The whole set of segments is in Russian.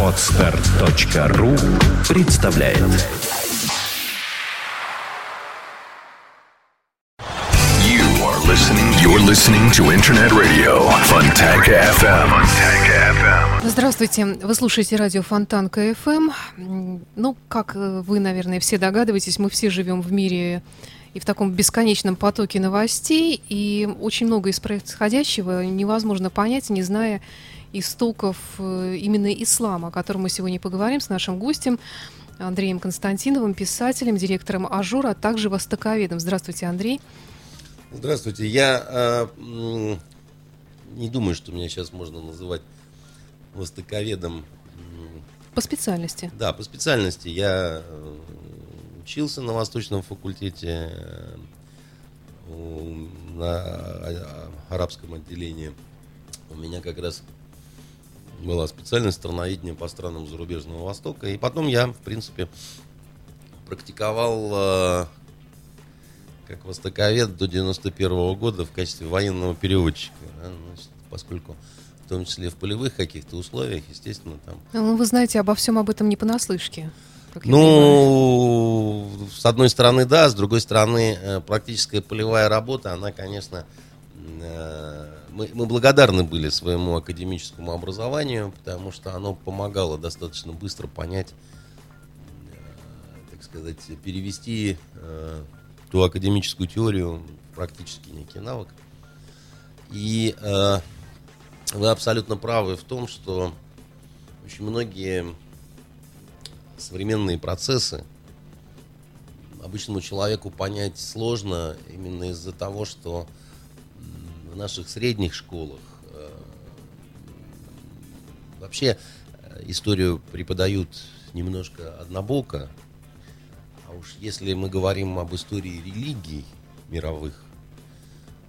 Отстар.ру представляет You are listening. You're listening to Internet Radio Fontanka FM. Fontanka FM. Здравствуйте, вы слушаете радио Фонтан КФМ. М, Ну, как э, вы, наверное, все догадываетесь, мы все живем в мире и в таком бесконечном потоке новостей, и очень много из происходящего невозможно понять, не зная истоков э, именно ислама, о котором мы сегодня поговорим с нашим гостем Андреем Константиновым, писателем, директором Ажура, а также востоковедом. Здравствуйте, Андрей. Здравствуйте. Я э, не думаю, что меня сейчас можно называть востоковедом. По специальности. Да, по специальности я э, учился на Восточном факультете э, на арабском отделении. У меня как раз была специальность страноведения по странам зарубежного Востока. И потом я, в принципе, практиковал э, как востоковед до 91 года в качестве военного переводчика. да, значит, поскольку в том числе в полевых каких-то условиях, естественно, там Ну, вы знаете обо всем об этом не понаслышке. ну, с одной стороны, да, с другой стороны, э, практическая полевая работа, она, конечно, э, мы, мы благодарны были своему академическому образованию, потому что оно помогало достаточно быстро понять, э, так сказать, перевести э, ту академическую теорию в практически некий навык. И э, вы абсолютно правы в том, что очень многие современные процессы обычному человеку понять сложно именно из-за того, что в наших средних школах э, вообще э, историю преподают немножко однобоко, а уж если мы говорим об истории религий мировых,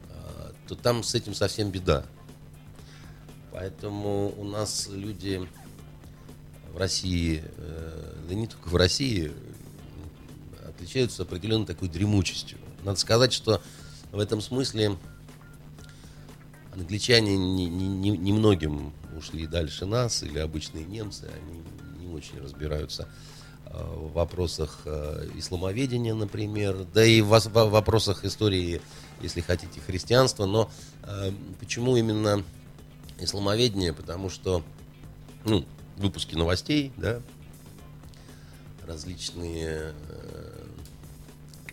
э, то там с этим совсем беда. Поэтому у нас люди в России, да не только в России, отличаются определенной такой дремучестью. Надо сказать, что в этом смысле англичане не- не- не- немногим ушли дальше нас, или обычные немцы, они не очень разбираются э, в вопросах э, исламоведения, например, да и в вопросах истории, если хотите, христианства. Но э, почему именно исламоведение? Потому что ну, выпуски новостей, да, различные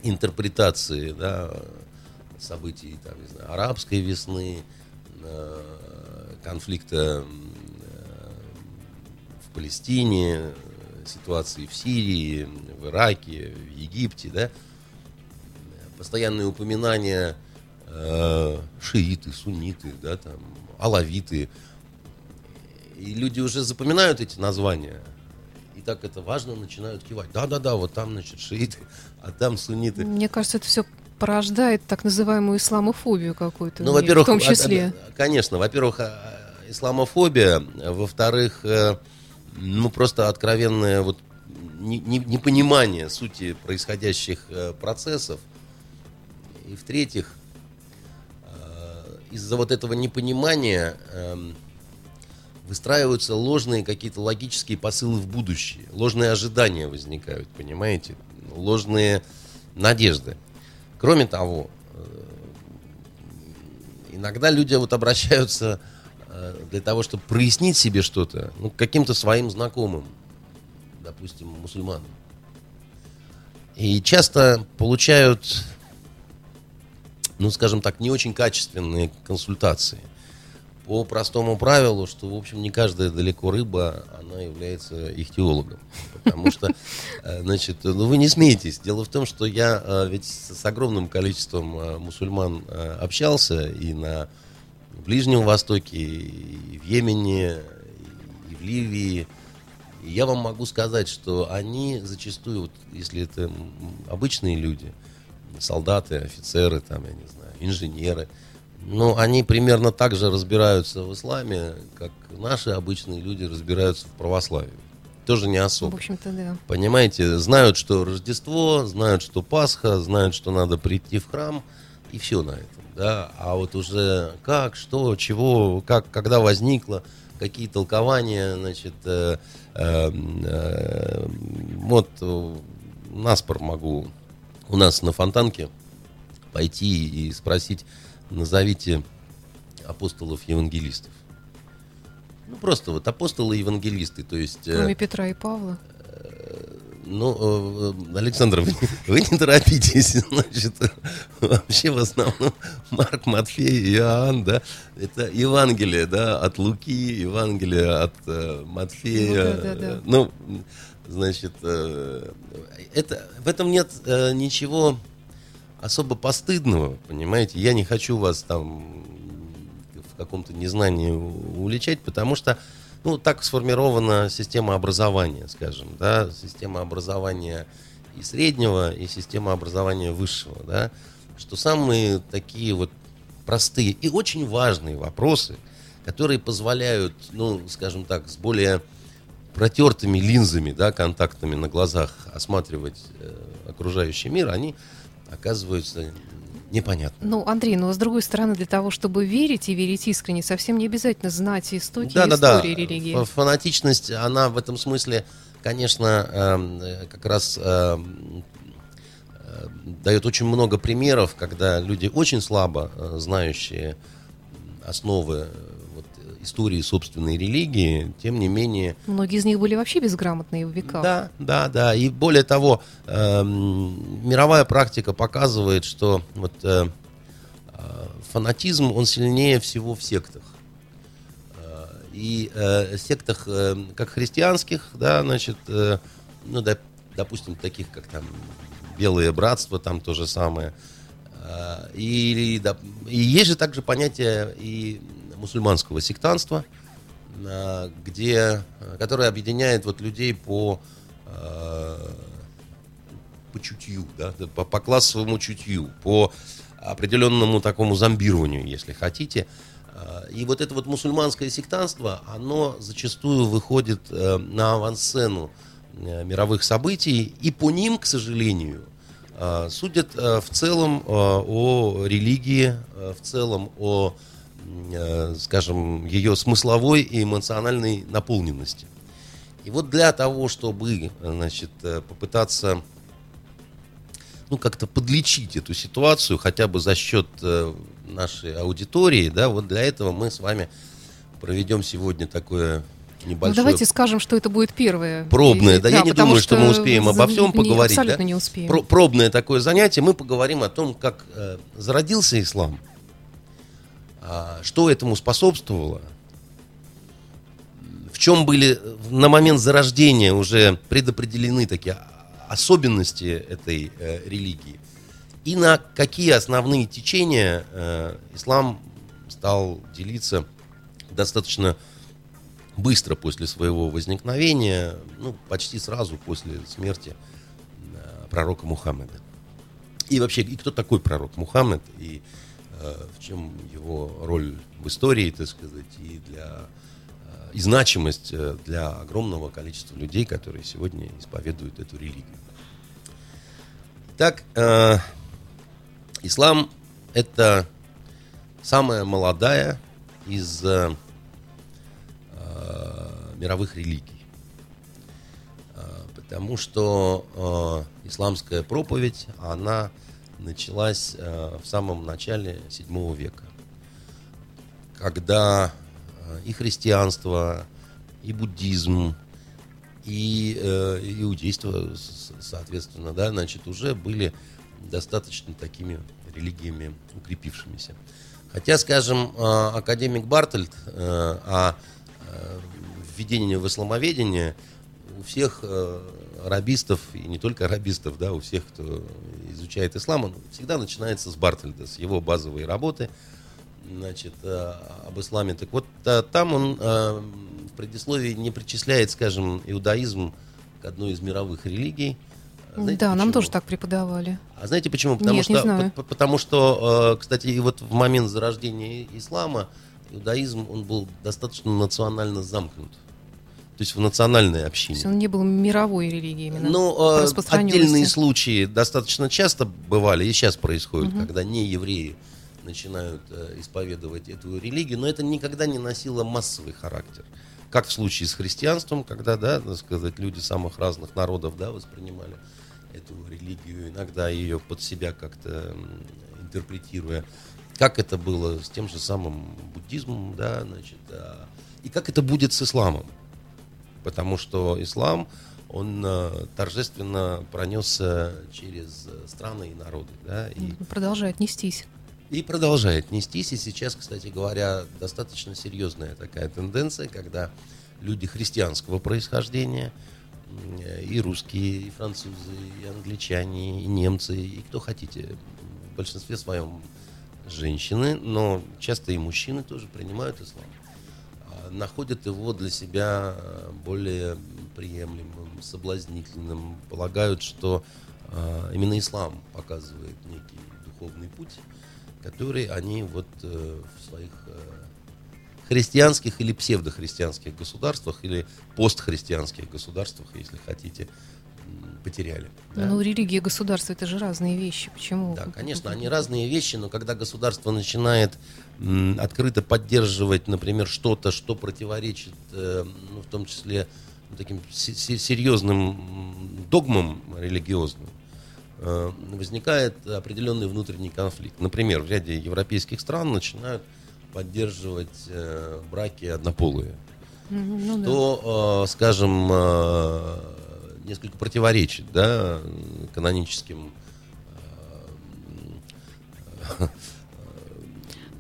интерпретации, да, событий, там, не знаю, арабской весны, конфликта э, в Палестине, э, ситуации в Сирии, в Ираке, в Египте, да, постоянные упоминания э, шииты, сунниты, да, там, алавиты, и люди уже запоминают эти названия. И так это важно, начинают кивать. Да-да-да, вот там, значит, шииты, а там сунниты. Мне кажется, это все порождает так называемую исламофобию какую-то. Ну, во-первых, в том числе. конечно, во-первых, а, исламофобия, во-вторых, э, ну, просто откровенное вот не- не- непонимание сути происходящих э, процессов. И в-третьих, э, из-за вот этого непонимания эм, выстраиваются ложные какие-то логические посылы в будущее. Ложные ожидания возникают, понимаете? Ложные надежды. Кроме того, э, иногда люди вот обращаются э, для того, чтобы прояснить себе что-то, ну, каким-то своим знакомым, допустим, мусульманам. И часто получают, ну, скажем так, не очень качественные консультации. По простому правилу, что, в общем, не каждая далеко рыба, она является их теологом. Потому что, э, значит, ну вы не смеетесь. Дело в том, что я э, ведь с огромным количеством э, мусульман общался и на Ближнем Востоке, и в Йемене, и в Ливии. И я вам могу сказать, что они зачастую, вот, если это обычные люди, солдаты, офицеры, там, я не знаю, инженеры, ну, они примерно так же разбираются в исламе, как наши обычные люди разбираются в православии. Тоже не В особо. общем-то, да. Понимаете, знают, что Рождество, знают, что Пасха, знают, что надо прийти в храм и все на этом, да. А вот уже как, что, чего, как, когда возникло, какие толкования, значит, э, э, э, вот наспор могу у нас на фонтанке пойти и спросить, назовите апостолов-евангелистов. Ну, просто вот апостолы-евангелисты, то есть... э, Кроме Петра и Павла. ну, э, э, Александр, вы, вы не торопитесь, значит, вообще в основном Марк, Матфей, Иоанн, да, это Евангелие, да, от Луки, Евангелие от э, Матфея, Ну, да, да, да. ну, значит, э, это, в этом нет э, ничего особо постыдного, понимаете, я не хочу вас там в каком-то незнании уличать, потому что ну, так сформирована система образования, скажем, да, система образования и среднего, и система образования высшего, да, что самые такие вот простые и очень важные вопросы, которые позволяют, ну, скажем так, с более протертыми линзами, да, контактами на глазах осматривать э, окружающий мир, они оказываются непонятными. Ну, Андрей, но с другой стороны, для того, чтобы верить и верить искренне, совсем не обязательно знать истоки Да, и да, да. истории религии. Ф- Фанатичность, она в этом смысле, конечно, э, как раз эм, э, дает очень много примеров, когда люди очень слабо э, знающие основы э, э, истории собственной религии, тем не менее Многие из них были вообще безграмотные в веках. да, да, да. И более того, эм, мировая практика показывает, что вот э, э, фанатизм, он сильнее всего в сектах. Э, И э, сектах, э, как христианских, да, значит, э, ну, да, допустим, таких, как там Белое Братство, там то же самое. Э, И, и есть же также понятие и мусульманского сектанства, э, где, э, которое объединяет вот людей по, э, по чутью, да, по, по классовому чутью, по определенному такому зомбированию, если хотите. И вот это вот мусульманское сектанство, оно зачастую выходит на авансцену мировых событий, и по ним, к сожалению, судят в целом о религии, в целом о, скажем, ее смысловой и эмоциональной наполненности. И вот для того, чтобы, э, значит, э, попытаться ну, как-то подлечить эту ситуацию, хотя бы за счет э, нашей аудитории, да, вот для этого мы с вами проведем сегодня такое Ну, небольшое давайте скажем, что это будет первое. Пробное, И- да, я не думаю, что мы успеем обо всем не- поговорить, Абсолютно да? не успеем. Про- пробное такое занятие, мы поговорим о том, как э, зародился ислам, что этому способствовало, в чем были на момент зарождения уже предопределены такие особенности этой э, религии, и на какие основные течения э, ислам стал делиться достаточно быстро после своего возникновения, ну, почти сразу после смерти э, пророка Мухаммеда. И вообще, и кто такой пророк Мухаммед, и э, в чем его роль в истории, так сказать, и для э, и значимость э, для огромного количества людей, которые сегодня исповедуют эту религию. Итак, э, ислам это самая молодая из э, э, мировых религий. Э, Потому что э, исламская проповедь, она началась э, в самом начале 7 века, когда э, и христианство, и буддизм, и э, иудейство, соответственно, да, значит, уже были достаточно такими религиями укрепившимися. Хотя, скажем, академик Бартольд о э, введении в исламоведение у всех э, арабистов, и не только арабистов, да, у всех, кто изучает ислам, он всегда начинается с Бартольда, с его базовой работы, значит, э, об исламе. Так вот, э, там он э, в предисловии не причисляет, скажем, иудаизм к одной из мировых религий. Знаете да, нам почему? тоже так преподавали. А знаете почему? Потому Нет, что, не знаю. по- потому что, кстати, и вот в момент зарождения ислама иудаизм он был достаточно национально замкнут. То есть в национальной То общине. есть он не был мировой религией именно. Ну, э, отдельные случаи достаточно часто бывали, и сейчас происходит, когда не евреи начинают э, исповедовать эту религию, но это никогда не носило массовый характер. Как в случае с христианством, когда, да, так сказать, люди самых разных народов, да, воспринимали эту религию, иногда ее под себя как-то интерпретируя. Как это было с тем же самым буддизмом, да, значит, а, и как это будет с исламом потому что ислам, он э, торжественно пронесся через э, страны и народы, да, и, Продолжает нестись. и продолжает нестись. И сейчас, кстати говоря, достаточно серьезная такая тенденция, когда люди христианского происхождения, и русские, и французы, и англичане, и немцы, и кто хотите, в большинстве своем женщины, но часто и мужчины тоже принимают ислам находят его для себя э, более приемлемым, соблазнительным, полагают, что а, именно ислам показывает некий духовный путь, который они вот э, в своих э, христианских или псевдохристианских государствах или постхристианских государствах, если хотите, потеряли. да. Ну, религия и государство это же разные вещи. Почему? Да, конечно, они разные вещи, но когда государство начинает м, открыто поддерживать, например, что-то, что противоречит, э, ну, в том числе ну, таким се- се- серьезным догмам религиозным, э, возникает определенный внутренний конфликт. Например, в ряде европейских стран начинают поддерживать э, браки однополые ну да. то, э, скажем, несколько противоречит да, каноническим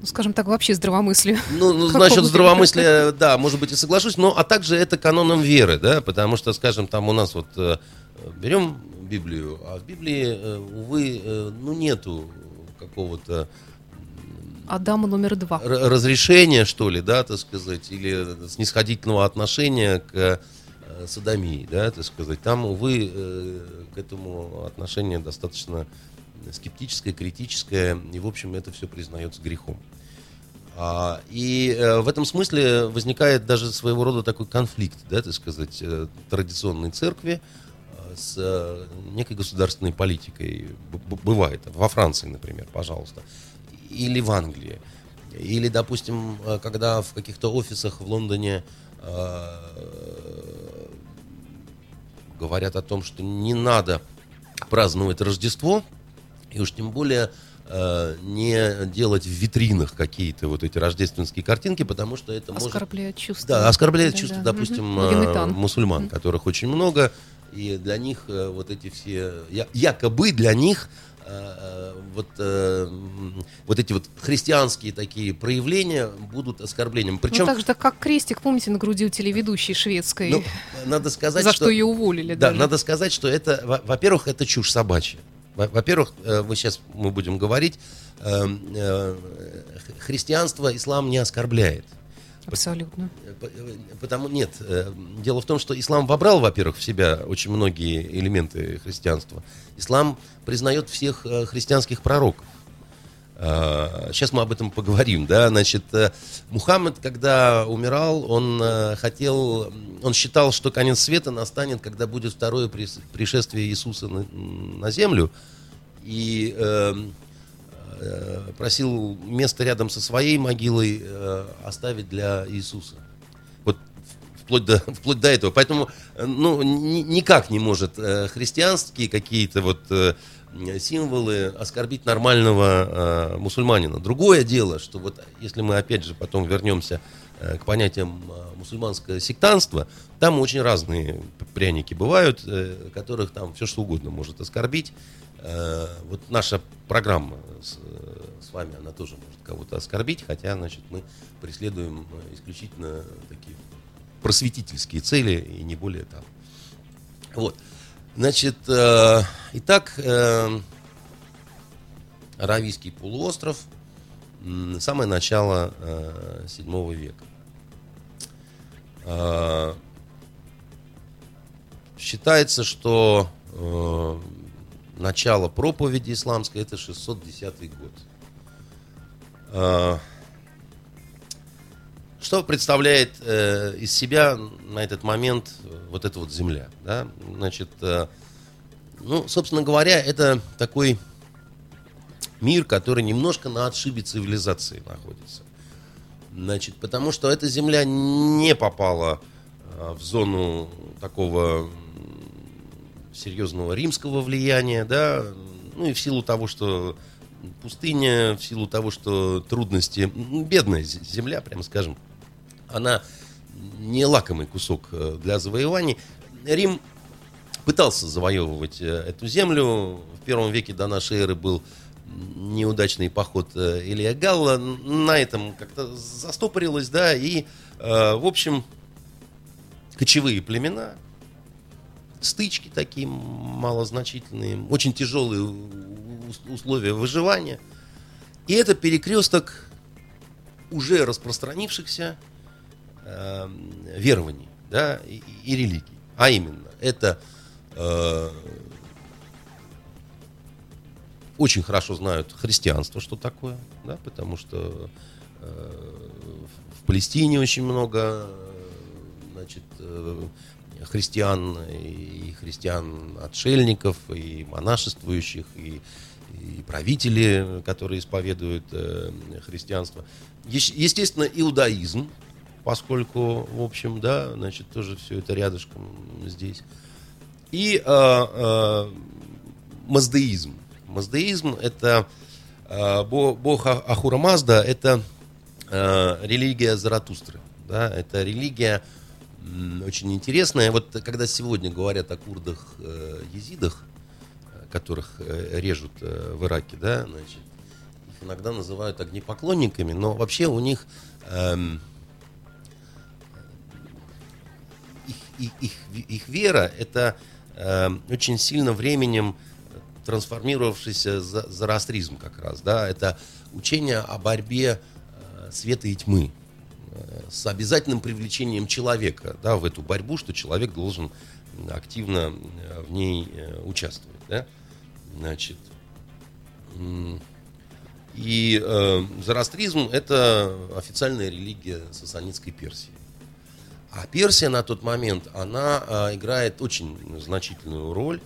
Ну, скажем так, вообще здравомыслие. Ну, ну насчет здравомыслия, да, может быть, и соглашусь, но а также это каноном веры, да, потому что, скажем, там у нас вот э, берем Библию, а в Библии, э, увы, э, ну, нету какого-то Адама номер два. разрешения, что ли, да, так сказать, или снисходительного отношения к садомии, да, так сказать. Там, увы, к этому отношение достаточно скептическое, критическое, и, в общем, это все признается грехом. А, и э, в этом смысле возникает даже своего рода такой конфликт, да, так сказать, э, традиционной церкви э, с некой государственной политикой. Бывает. Во Франции, например, пожалуйста. Или в Англии. Или, допустим, когда в каких-то офисах в Лондоне говорят о том, что не надо праздновать Рождество, и уж тем более э, не делать в витринах какие-то вот эти рождественские картинки, потому что это может... Оскорбляет чувства. Да, оскорбляет Да, чувства, да. допустим, Магометан. мусульман, которых очень много, и для них э, вот эти все, якобы для них вот, вот эти вот христианские такие проявления будут оскорблением. Ну, Причем, так же, так как крестик, помните, на груди у телеведущей шведской, ну, надо сказать, за что ее уволили Да, даже. надо сказать, что это, во- во-первых, это чушь собачья. Во- Во-первых, э, мы сейчас мы будем говорить, э, э, христианство ислам не оскорбляет. Абсолютно. По- Потому нет. Дело в том, что ислам вобрал, во-первых, в себя очень многие элементы христианства. Ислам признает всех христианских пророков. Сейчас мы об этом поговорим, да, значит, э, Мухаммед, когда умирал, он э, хотел, он считал, что конец света настанет, когда будет второе пришествие Иисуса на, землю, и э, э, просил место рядом со своей могилой э, оставить для Иисуса. Вот вплоть до, вплоть до этого. Поэтому, э, ну, ни- никак не может э, христианские какие-то вот э, символы оскорбить нормального э, мусульманина. Другое дело, что вот если мы опять же потом вернемся э, к понятиям э, мусульманское сектанство, там очень разные пряники бывают, э, которых там все что угодно может оскорбить. Э, вот наша программа с, э, с вами, она тоже может кого-то оскорбить, хотя, значит, мы преследуем э, исключительно такие просветительские цели и не более того. Вот. Значит, э, итак, э, Аравийский полуостров, самое начало э, 7 века. Э, считается, что э, начало проповеди исламской это 610 год. Э, что представляет э, из себя на этот момент вот эта вот земля? Да? Значит, э, ну, собственно говоря, это такой мир, который немножко на отшибе цивилизации находится. Значит, потому что эта земля не попала э, в зону такого серьезного римского влияния, да, ну и в силу того, что пустыня, в силу того, что трудности, бедная земля, прямо скажем, она не лакомый кусок э, для завоеваний. Рим пытался завоевывать э, эту землю. В первом веке до нашей эры был неудачный поход э, Илья Галла. На этом как-то застопорилось, да, и, в общем, кочевые племена, стычки такие малозначительные, очень тяжелые условия выживания. И это перекресток уже распространившихся э, верований да, и, и религий. А именно, это э, очень хорошо знают христианство, что такое, да, потому что э, в Палестине очень много значит, э, христиан и христиан-отшельников, и монашествующих, и и правители, которые исповедуют э, христианство. Естественно, иудаизм, поскольку, в общем, да, значит, тоже все это рядышком здесь. И э, э, маздеизм. Маздеизм это э, бог Ахура Мазда, это э, религия Заратустры. Да, это религия очень интересная. Вот когда сегодня говорят о курдах, э, которых э, режут э, в Ираке, да, значит, их иногда называют огнепоклонниками, но вообще у них эм, их, их, вера это э, очень сильно временем трансформировавшийся за, зороастризм как раз, да, это учение о борьбе э, света и тьмы э, с обязательным привлечением человека да, в эту борьбу, что человек должен активно в ней участвовать. Да? Значит, и э, зороастризм – это официальная религия сасанитской Персии. А Персия на тот момент, она э, играет очень значительную роль.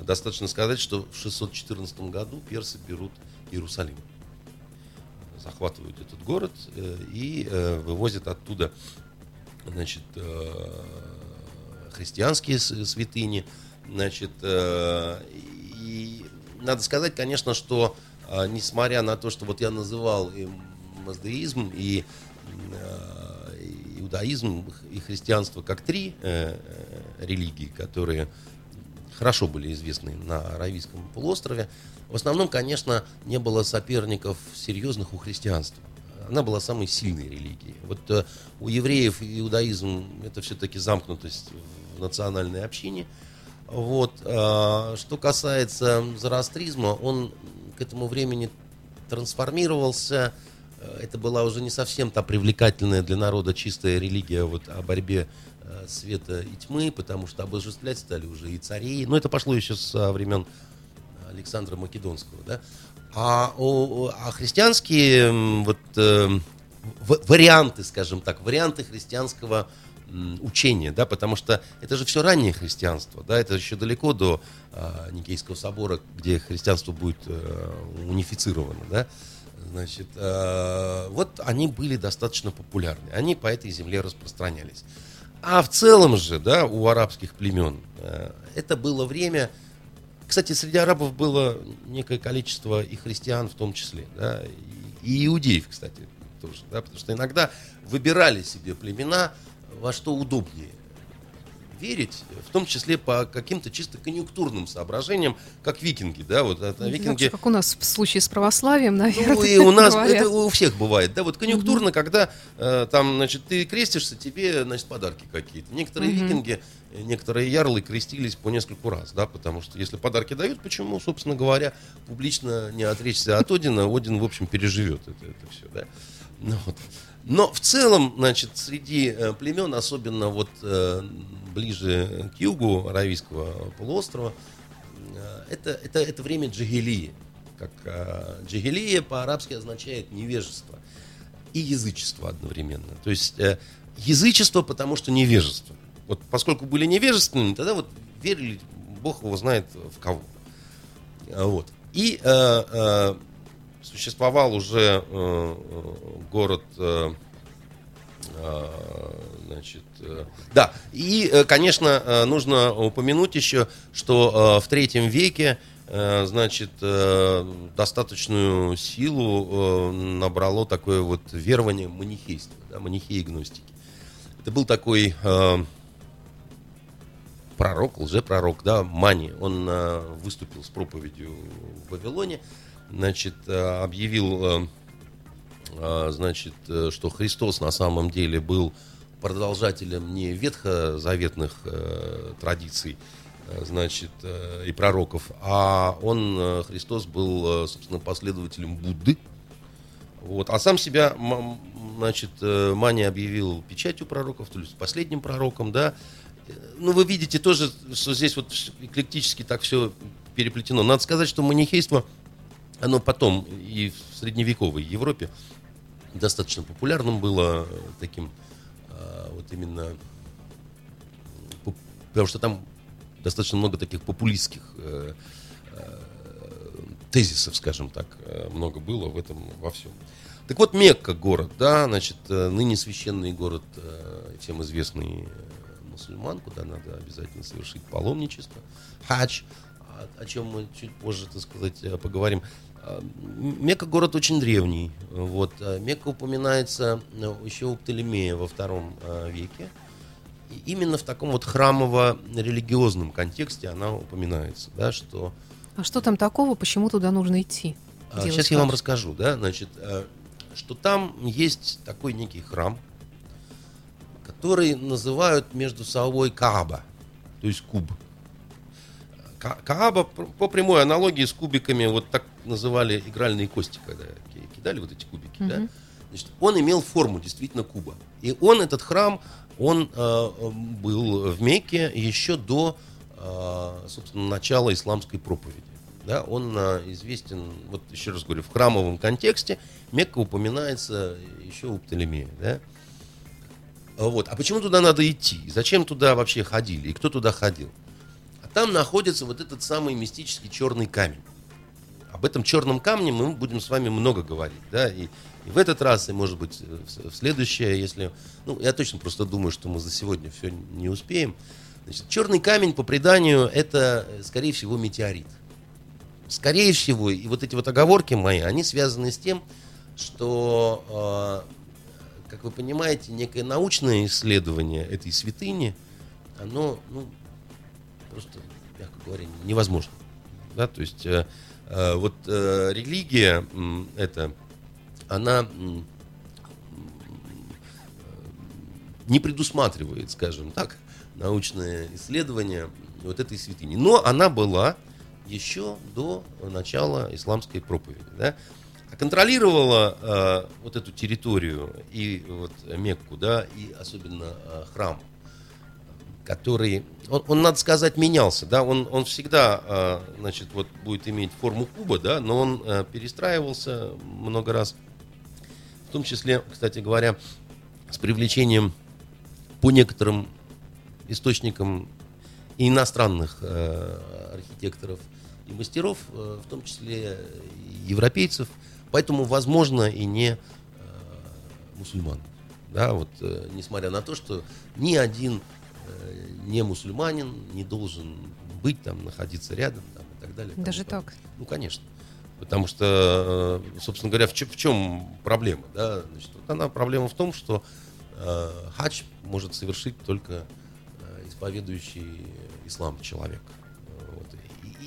Достаточно сказать, что в 614 году персы берут Иерусалим. Захватывают этот город э, и э, вывозят оттуда значит, э, христианские святыни. Значит, и надо сказать, конечно, что а, несмотря на то, что вот я называл и маздеизм, и а, иудаизм, и христианство как три э, э, религии, которые хорошо были известны на Аравийском полуострове, в основном, конечно, не было соперников серьезных у христианства. Она была самой сильной религией. Вот э, у евреев иудаизм это все-таки замкнутость в национальной общине – вот. А, что касается зороастризма, он к этому времени трансформировался. Э, это была уже не совсем та привлекательная для народа чистая религия вот, о борьбе э, света и тьмы, потому что обожествлять стали уже и цари. Но это пошло еще со времен Александра Македонского. Да? А, а христианские вот, э, варианты, скажем так, варианты христианского учения, да, потому что это же все раннее христианство, да, это еще далеко до э, Никейского собора, где христианство будет э, унифицировано, да, значит, э, вот они были достаточно популярны, они по этой земле распространялись. А в целом же, да, у арабских племен э, это было время, кстати, среди арабов было некое количество и христиан в том числе, да, и, иудеев, кстати, тоже, да, потому что иногда выбирали себе племена, во что удобнее верить, в том числе по каким-то чисто конъюнктурным соображениям, как викинги, да, вот это ну, викинги. Как у нас в случае с православием, наверное. Ну и у нас говорят. это у всех бывает, да, вот конъюнктурно, угу. когда э, там, значит, ты крестишься, тебе, значит, подарки какие-то. Некоторые угу. викинги, некоторые ярлы крестились по нескольку раз, да, потому что если подарки дают, почему, собственно говоря, публично не отречься от Одина, Один, в общем, переживет это, это все, да. Ну, вот. Но в целом, значит, среди э, племен, особенно вот э, ближе к югу Аравийского полуострова, э, это, это, это время джигелии. Как джигелия по-арабски означает невежество. и язычество одновременно. То есть э, язычество, потому что невежество. Вот поскольку были невежественными, тогда вот верили, Бог его знает в кого. А, Вот. И э, э, существовал уже э, э, город, э, э, значит, э, да. И, э, конечно, э, нужно упомянуть еще, что в третьем веке, значит, достаточную силу набрало такое вот верование манихейства, да, манихеи гностики. Это был такой пророк, лжепророк, да, Мани. Он выступил с проповедью в Вавилоне, значит, объявил, значит, э, что Христос на самом деле был продолжателем не ветхозаветных э, традиций, э, значит, э, и пророков, а он, э, Христос, был, э, собственно, последователем Будды. Вот. А сам себя, значит, Мани объявил печатью пророков, то есть последним пророком, да. Ну, вы видите тоже, что здесь вот эклектически так все переплетено. Надо сказать, что манихейство, оно потом и в средневековой Европе достаточно популярным было э, таким э, вот именно потому что там достаточно много таких популистских э, тезисов, скажем так, много было в этом во всем. Так вот, Мекка город, да, значит, ныне священный город, всем известный мусульман, куда надо обязательно совершить паломничество, хадж, о, о чем мы чуть позже, так сказать, поговорим. Мекка город очень древний. Вот. э, Мекка упоминается э, еще у Птолемея во втором э, веке. И именно в таком вот храмово-религиозном контексте она упоминается, да, что А что там такого, почему туда нужно идти? а, делать Сейчас я вам расскажу, да, значит, э, что там есть такой некий храм, который называют между собой Кааба, то есть куб. Ка- Кааба по прямой аналогии с кубиками, вот так называли игральные кости, когда ки- кидали вот эти кубики, да. Мгм. Значит, он имел форму действительно куба. И он, этот храм, он э, был в Мекке еще до, э, собственно, начала исламской проповеди. Да, он э, известен, вот еще раз говорю, в храмовом контексте Мекка упоминается еще у Птолемея. Да? Вот. А почему туда надо идти? Зачем туда вообще ходили? И кто туда ходил? А там находится вот этот самый мистический черный камень. Об этом черном камне мы будем с вами много говорить. Да? И, и в этот раз, и может быть в следующее, если... Ну, я точно просто думаю, что мы за сегодня все не успеем. Значит, черный камень, по преданию, это, э, скорее всего, метеорит. Скорее всего, и вот эти вот оговорки мои, они связаны с тем, что, э, как вы понимаете, некое научное исследование этой святыни, оно, ну, просто, мягко говоря, невозможно. Да, то есть э, вот э, религия это, она м, не предусматривает, скажем так, научное исследование вот этой святыни. Но она была еще до начала исламской проповеди. Да? А контролировала э, вот эту территорию и вот Мекку, да, и особенно э, храм, который, он, он, надо сказать, менялся, да, он, он всегда, э, значит, вот будет иметь форму куба, да, но он э, перестраивался много раз, в том числе, кстати говоря, с привлечением по некоторым источникам иностранных э, архитекторов и мастеров, э, в том числе европейцев, поэтому, возможно, и не мусульман. Да, вот, несмотря на то, что ни один не мусульманин не должен быть там, находиться рядом там, и так далее. Даже подобное. так. Ну, конечно. Потому что, э, собственно говоря, в чем, в чем проблема? Да? Значит, вот она проблема в том, что э, хадж может совершить только э, исповедующий ислам человек. Э, Вот.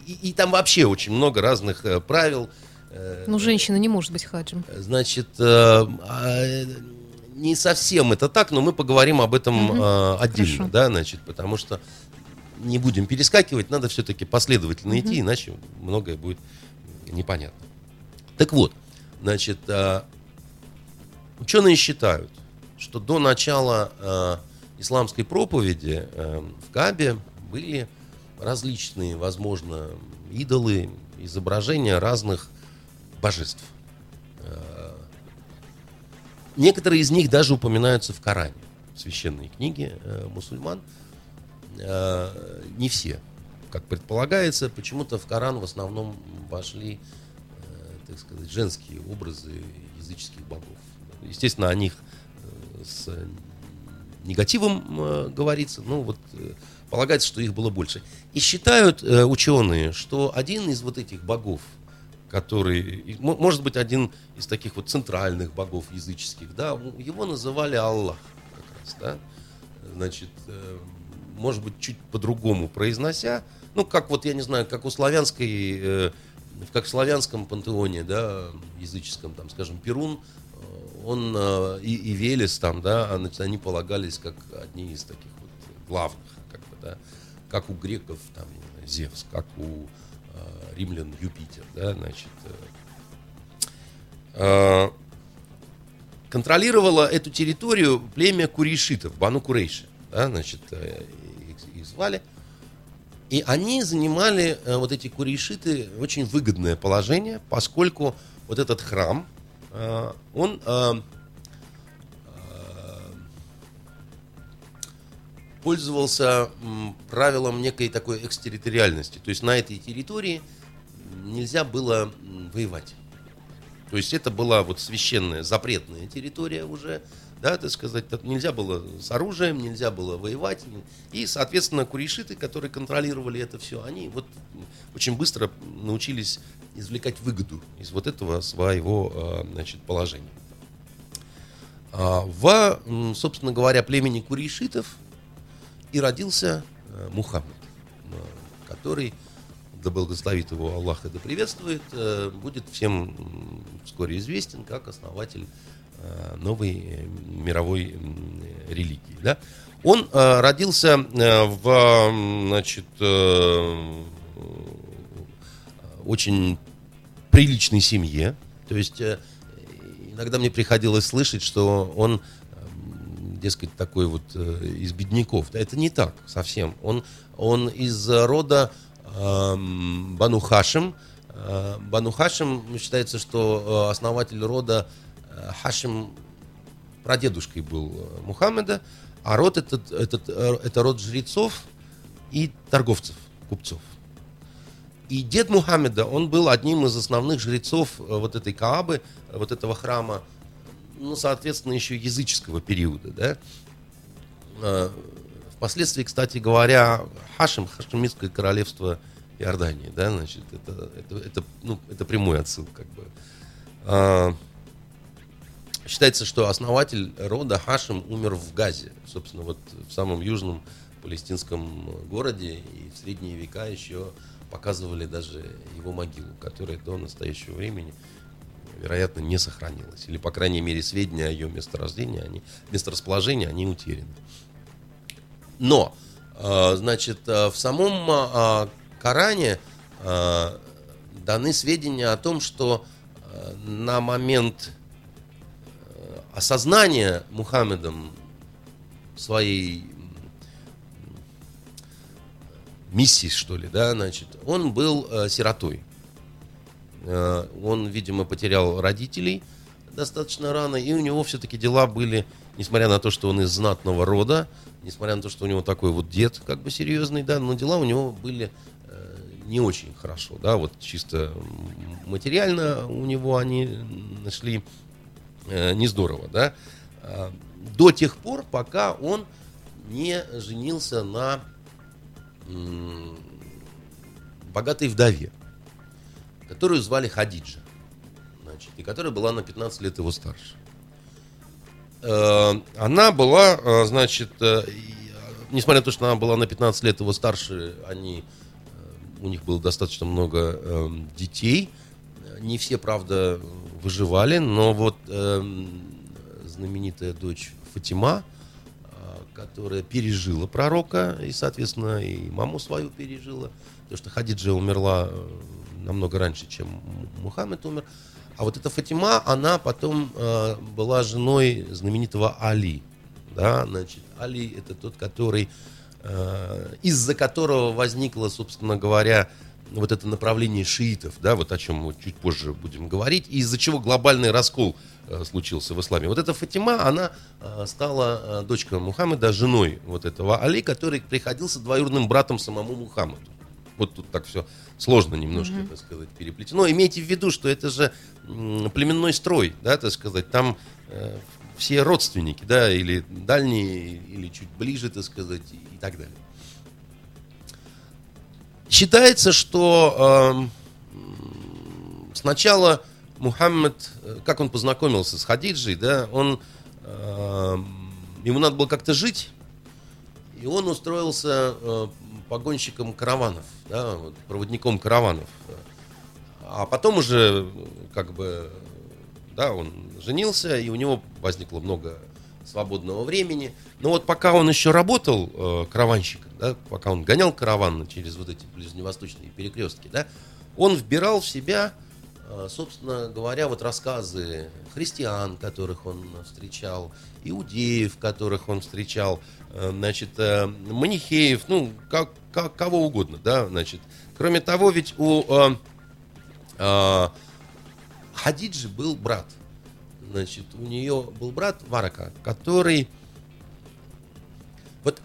И, и- и там вообще очень много разных э, правил. э, Ну, женщина не может быть хаджем. Значит, э, а, не совсем это так, но мы поговорим об этом Мгм. э, отдельно, Хорошо. да, значит, потому что не будем перескакивать, надо все-таки последовательно идти, иначе многое будет непонятно. Так вот, значит, э, ученые считают, что до начала э, исламской проповеди э, в Кабе были различные, возможно, идолы, изображения разных божеств. Некоторые из них даже упоминаются в Коране, в священной книге э, мусульман. Э, не все, как предполагается. Почему-то в Коран в основном вошли, э, так сказать, женские образы языческих богов. Естественно, о них э, с негативом э, говорится, но вот э, полагается, что их было больше. И считают э, ученые, что один из вот этих богов, который, может быть, один из таких вот центральных богов языческих, да, его называли Аллах как раз, да, значит, э, может быть, чуть по-другому произнося, ну, как вот, я не знаю, как у славянской, э, как в славянском пантеоне, да, языческом, там, скажем, Перун, э, он и, и Велес там, да, они полагались как одни из таких вот главных, как бы, да, как у греков, там, Зевс, как у римлян Юпитер, да, значит, э, контролировало эту территорию племя курейшитов, Бану Курейши, да, значит, э, их, их звали. И они занимали, э, вот эти курейшиты, очень выгодное положение, поскольку вот этот храм, э, он пользовался правилом некой такой экстерриториальности. То есть на этой территории нельзя было воевать. То есть это была вот священная, запретная территория уже, да, так сказать, нельзя было с оружием, нельзя было воевать. И, соответственно, курейшиты, которые контролировали это все, они вот очень быстро научились извлекать выгоду из вот этого своего, а, значит, положения. А, в, собственно говоря, племени курейшитов и родился э, Мухаммед, э, который, да благословит его Аллах и да приветствует, э, будет всем вскоре известен как основатель новой мировой религии. Да? Он родился в значит, очень приличной семье. То есть иногда мне приходилось слышать, что он дескать, такой вот э, из бедняков. Это не так совсем. Он, он из рода э, Бану Хашим. Э, Бану Хашим считается, что э, основатель рода э, Хашим прадедушкой был э, Мухаммеда, а род этот, этот, это род жрецов и торговцев, купцов. И дед Мухаммеда, он был одним из основных жрецов вот этой Каабы, вот этого храма, ну, соответственно, еще языческого периода, да. А, впоследствии, кстати говоря, Хашим, Хашемитское королевство Иордании, да, значит, это, это, это, ну, это прямой отсыл, как бы. А, считается, что основатель рода Хашим умер в Газе, собственно, вот в самом южном палестинском городе, и в средние века еще показывали даже его могилу, которая до настоящего времени вероятно, не сохранилась. Или, по крайней мере, сведения о ее месторождении, они, месторасположении, они утеряны. Но, э, значит, э, в самом э, Коране даны сведения о том, что на момент осознания Мухаммедом своей миссии, что ли, да, значит, он был сиротой. Э, он, видимо, потерял родителей достаточно рано, и у него все-таки дела были, несмотря на то, что он из знатного рода, несмотря на то, что у него такой вот дед, как бы серьезный, да, но дела у него были э, не очень хорошо, да, вот чисто материально у него они нашли э, не здорово, да, а, до тех пор, пока он не женился на богатой вдове которую звали Хадиджа, значит, и которая была на 15 лет его старше. Э, она была, э, значит, э, несмотря на то, что она была на 15 лет его старше, они, у них было достаточно много детей. Не все, правда, выживали, но вот знаменитая дочь Фатима, которая пережила пророка и, соответственно, и маму свою пережила, потому что Хадиджа умерла намного раньше, чем Мухаммед умер. А вот эта Фатима, она потом э, была женой знаменитого Али. Да, значит, Али это тот, который, э, из-за которого возникла, собственно говоря, вот это направление шиитов, да, вот о чем мы чуть позже будем говорить, и из-за чего глобальный раскол э, случился в исламе. Вот эта Фатима, она э, стала э, дочкой Мухаммеда, женой вот этого Али, который приходился двоюродным братом самому Мухаммаду. Вот тут так все сложно немножко, mm-hmm. так сказать, переплетено. Имейте в виду, что это же племенной строй, да, так сказать, там э, все родственники, да, или дальние, или чуть ближе, так сказать, и так далее. Считается, что э, сначала Мухаммед, как он познакомился с Хадиджей, да, он, э, ему надо было как-то жить, и он устроился э, погонщиком караванов, да, вот, проводником караванов. А потом уже, как бы, да, он женился, и у него возникло много свободного времени. Но вот пока он еще работал э, караванщиком, да, пока он гонял караван через вот эти ближневосточные перекрестки, да, он вбирал в себя, собственно говоря, вот рассказы христиан, которых он встречал, иудеев, которых он встречал, э, значит, э, манихеев, ну, как, как, кого угодно, да, значит. Кроме того, ведь у э, э, Хадиджи был брат – значит, у нее был брат Варака, который... Вот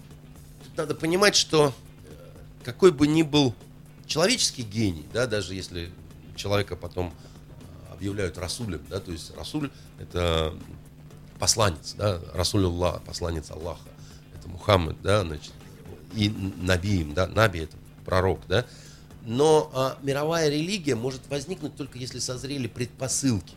надо понимать, что э, какой бы ни был человеческий гений, да, даже если человека потом э, объявляют Расулем, да, то есть Расуль это посланец, да, Расуль Аллах, посланец Аллаха, это Мухаммед, да, значит, и Набиим, да, Наби это пророк, да, но а, мировая религия может возникнуть только если созрели предпосылки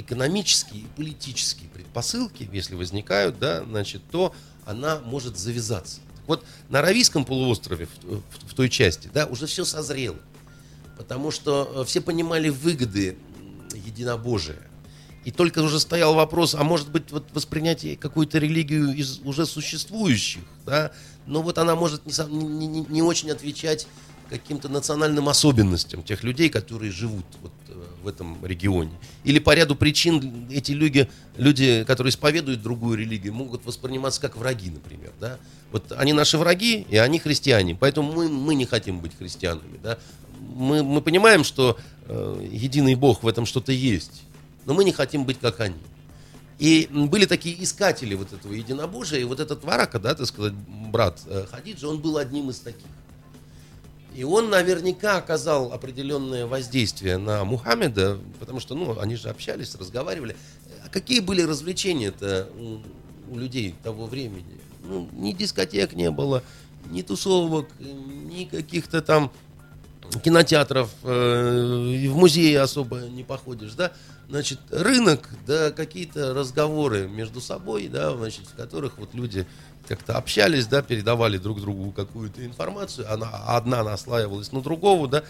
экономические и политические предпосылки, если возникают, да, значит, то она может завязаться. Так вот, на Аравийском полуострове, в, в, в той части, да, уже все созрело. Потому что э, все понимали выгоды единобожия. И только уже стоял вопрос, а может быть вот воспринятие какую-то религию из уже существующих, да, но вот она может не, не, не очень отвечать каким-то национальным особенностям тех людей, которые живут вот в этом регионе. Или по ряду причин эти люди, люди, которые исповедуют другую религию, могут восприниматься как враги, например. Да? Вот они наши враги, и они христиане, поэтому мы, мы не хотим быть христианами. Да? Мы, мы понимаем, что э, единый Бог в этом что-то есть, но мы не хотим быть как они. И были такие искатели вот этого единобожия, и вот этот Варака, да, так сказать, брат э, Хадиджа, он был одним из таких. И он наверняка оказал определенное воздействие на Мухаммеда, потому что, ну, они же общались, разговаривали. А какие были развлечения-то у, людей того времени? Ну, ни дискотек не было, ни тусовок, ни каких-то там кинотеатров, э, в музее особо не походишь, да? Значит, рынок, да, какие-то разговоры между собой, да, значит, в которых вот люди как-то общались, да, передавали друг другу какую-то информацию, она одна наслаивалась на другого, да,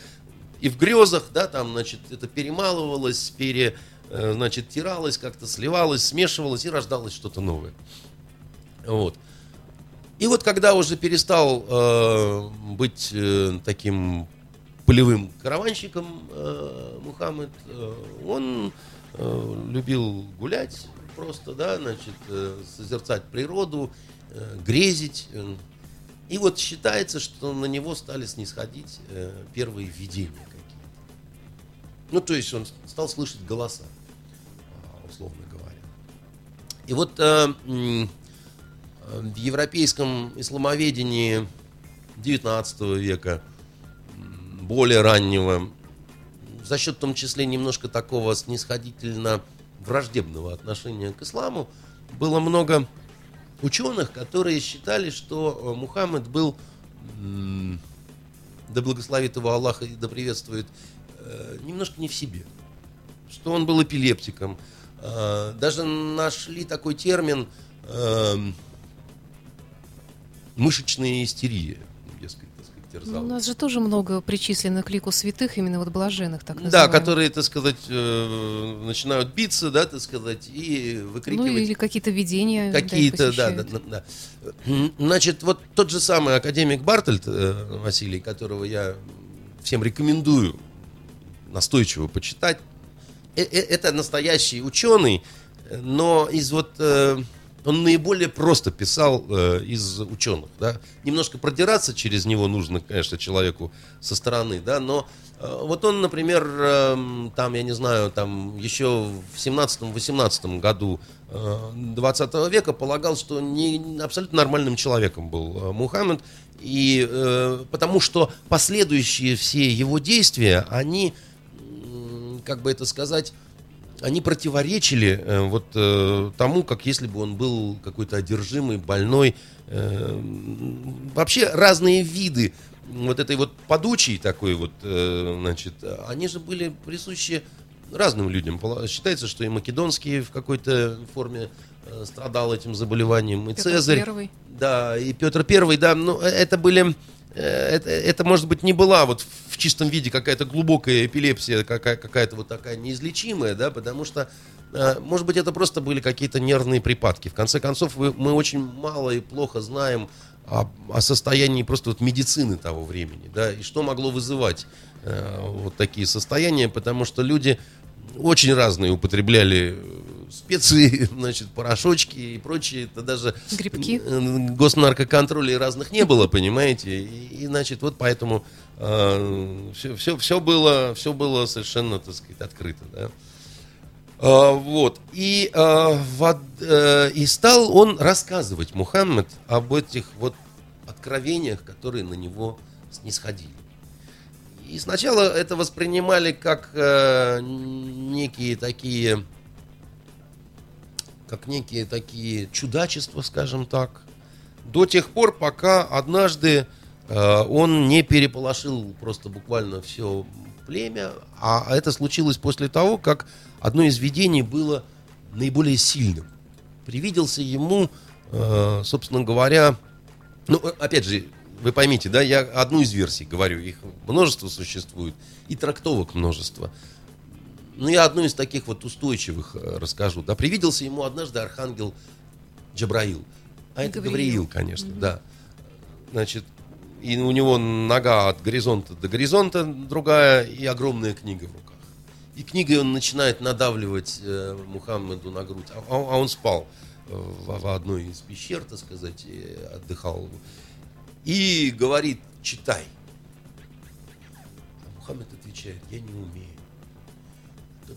и в грезах, да, там, значит, это перемалывалось, пере, э, значит, тиралось, как-то сливалось, смешивалось и рождалось что-то новое. Вот. И вот когда уже перестал э, быть э, таким полевым караванщиком э, Мухаммед, э, он э, любил гулять просто, да, значит, э, созерцать природу грезить. Э, и вот считается, что на него стали снисходить э, первые видения какие-то. Ну, то есть он стал слышать голоса, условно говоря. И вот в европейском исламоведении 19 века, более раннего, за счет в том числе немножко такого снисходительно враждебного отношения к исламу, было много ученых, которые считали, что э, Мухаммед был, да благословит его Аллах и да приветствует, э, немножко не в себе. Что он был эпилептиком. Э, даже нашли такой термин мышечная истерия терзал. У нас же тоже много причислено к лику святых, именно вот блаженных, так называемых. Да, которые, так сказать, э, начинают биться, да, так сказать, и выкрикивать. Ну, или какие-то видения. Какие-то, да, да, да, да. Значит, вот тот же самый академик Бартольд, э, Василий, которого я всем рекомендую настойчиво почитать, э, это настоящий ученый, но из вот он наиболее просто писал э, из ученых, да. Немножко продираться через него нужно, конечно, человеку со стороны, да, но э, вот он, например, э, там, я не знаю, там еще в 17-18 году э, 20 века полагал, что не абсолютно нормальным человеком был э, Мухаммед, и э, потому что последующие все его действия, они, как бы это сказать, они противоречили э, вот э, тому, как если бы он был какой-то одержимый, больной. Э, вообще разные виды вот этой вот подучей такой вот, э, значит, они же были присущи разным людям. Считается, что и македонские в какой-то форме э, страдал этим заболеванием, и Петр Цезарь. Первый. Да, и Петр Первый, да, ну, э, это были, э, это, это, может быть, не была вот в чистом виде какая-то глубокая эпилепсия, какая, какая-то вот такая неизлечимая, да, потому что, э, может быть, это просто были какие-то нервные припадки. В конце концов, мы очень мало и плохо знаем о, о состоянии просто вот медицины того времени, да, и что могло вызывать э, вот такие состояния, потому что люди очень разные употребляли специи, значит, порошочки и прочее. Это даже Грибки. э, госнаркоконтроля и разных не было, понимаете? И, значит, вот поэтому все, все, все, было, все было совершенно, так сказать, открыто, да. А, вот. И, а, в од- э, и стал он рассказывать, Мухаммед, об этих вот откровениях, которые на него снисходили. И сначала это воспринимали как э, некие такие, как некие такие чудачества, скажем так, до тех пор, пока однажды э, он не переполошил просто буквально все племя, а это случилось после того, как одно из видений было наиболее сильным. Привиделся ему, э, собственно говоря, ну, э, опять же, вы поймите, да, я одну из версий говорю, их множество существует, и трактовок множество. Ну, я одну из таких вот устойчивых э, расскажу. Да, привиделся ему однажды архангел Джабраил. А это Гавриил. Гавриил, конечно, да. Значит, и у него нога от горизонта до горизонта другая, и огромная книга в руках. И книгой он начинает надавливать э, Мухаммеду на грудь, а, а он спал э, в, в одной из пещер, так сказать, и отдыхал. И говорит, читай. А Мухаммед отвечает, я не умею.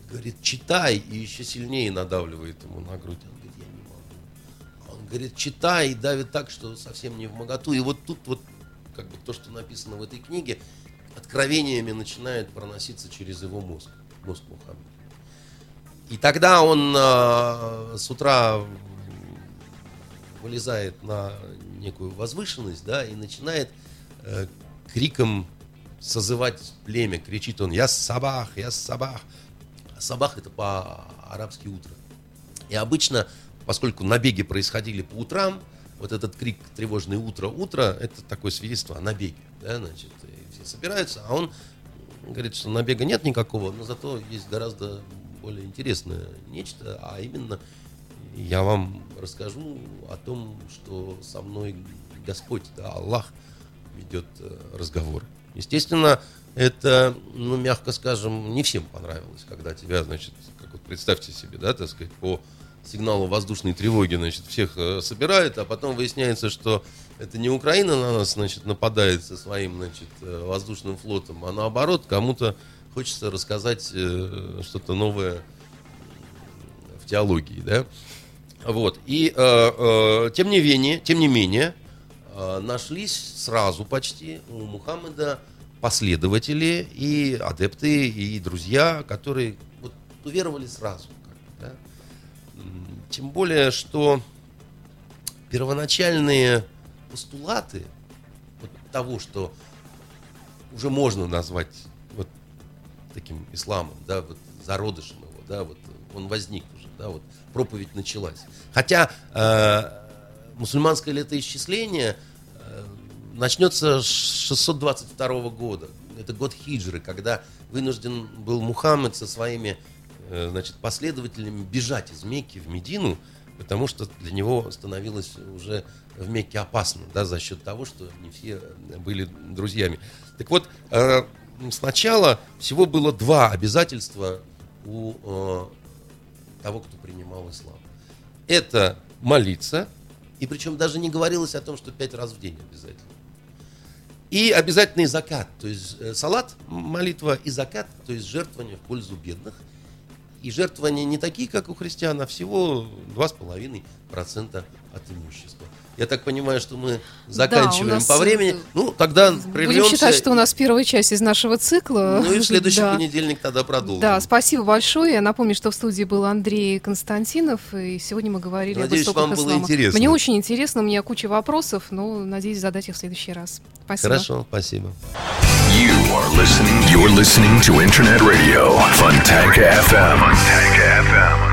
Говорит, читай, и еще сильнее надавливает ему на грудь. Он говорит, я не могу. Он говорит, читай, и давит так, что совсем не в моготу. И вот тут вот, как бы то, что написано в этой книге, откровениями начинает проноситься через его мозг, мозг Мухаммеда. И тогда он а, с утра вылезает на некую возвышенность, да, и начинает э, криком созывать племя. Кричит он, я сабах, я сабах. Сабах это по-арабски утро. И обычно, поскольку набеги происходили по утрам, вот этот крик тревожное утро, утро, это такое свидетельство о набеге. Да, значит, все собираются, а он говорит, что набега нет никакого, но зато есть гораздо более интересное нечто, а именно я вам расскажу о том, что со мной Господь, да, Аллах ведет э, разговор. Естественно, это, ну, мягко скажем, не всем понравилось, когда тебя, значит, как вот представьте себе, да, так сказать, по сигналу воздушной тревоги, значит, всех э, собирают, а потом выясняется, что это не Украина на нас, значит, нападает со своим, значит, э, воздушным флотом, а наоборот, кому-то хочется рассказать э, что-то новое в теологии, да. Вот. И э, э, тем не менее, тем не менее, э, нашлись сразу почти у Мухаммеда последователи и адепты и друзья, которые вот уверовали сразу. да. Тем более, что первоначальные постулаты вот того, что уже можно назвать вот таким исламом, да, вот зародышем его, да, вот он возник уже, да, вот проповедь началась. Хотя э, мусульманское летоисчисление э, начнется с 622 года. Это год хиджры, когда вынужден был Мухаммед со своими э, значит, последователями бежать из Мекки в Медину, потому что для него становилось уже в Мекке опасно, да, за счет того, что не все были друзьями. Так вот, э, сначала всего было два обязательства у э, того, кто принимал ислам. Это молиться, и причем даже не говорилось о том, что пять раз в день обязательно. И обязательный закат, то есть э, салат, молитва и закат, то есть жертвование в пользу бедных. И жертвования не такие, как у христиан, а всего 2,5% от имущества. Я так понимаю, что мы заканчиваем да, по времени. Ну, тогда прервемся. Будем считать, что у нас первая часть из нашего цикла. Ну и в следующий да. понедельник тогда продолжим. Да, спасибо большое. Я напомню, что в студии был Андрей Константинов, и сегодня мы говорили надеюсь, об истоках вам ислама. было интересно. Мне очень интересно, у меня куча вопросов, но надеюсь задать их в следующий раз. Спасибо. Хорошо, спасибо. You are listening, you're listening to Internet Radio, Fontanka FM. Fontanka FM.